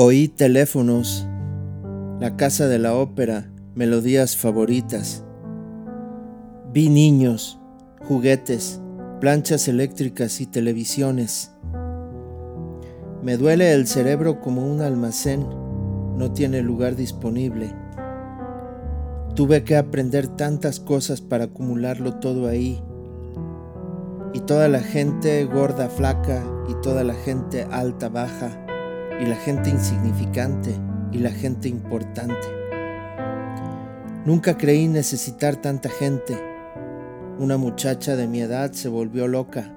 Oí teléfonos, la casa de la ópera, melodías favoritas. Vi niños, juguetes, planchas eléctricas y televisiones. Me duele el cerebro como un almacén, no tiene lugar disponible. Tuve que aprender tantas cosas para acumularlo todo ahí. Y toda la gente gorda, flaca, y toda la gente alta, baja y la gente insignificante y la gente importante. Nunca creí necesitar tanta gente. Una muchacha de mi edad se volvió loca,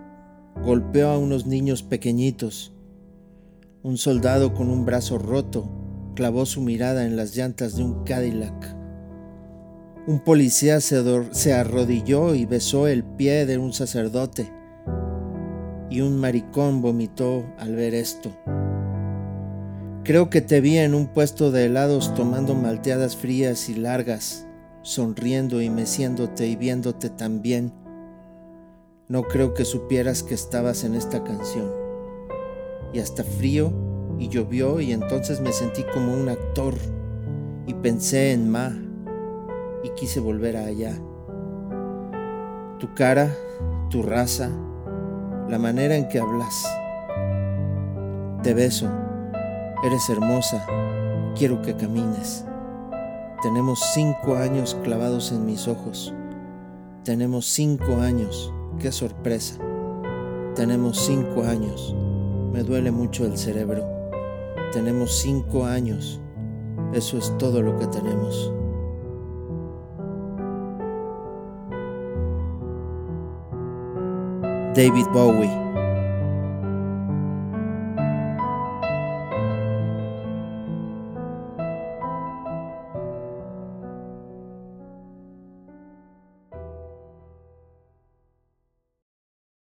golpeó a unos niños pequeñitos. Un soldado con un brazo roto clavó su mirada en las llantas de un Cadillac. Un policía se, se arrodilló y besó el pie de un sacerdote. Y un maricón vomitó al ver esto. Creo que te vi en un puesto de helados tomando malteadas frías y largas, sonriendo y meciéndote y viéndote tan bien. No creo que supieras que estabas en esta canción. Y hasta frío y llovió y entonces me sentí como un actor y pensé en Ma y quise volver allá. Tu cara, tu raza, la manera en que hablas. Te beso Eres hermosa, quiero que camines. Tenemos cinco años clavados en mis ojos. Tenemos cinco años, qué sorpresa. Tenemos cinco años, me duele mucho el cerebro. Tenemos cinco años, eso es todo lo que tenemos. David Bowie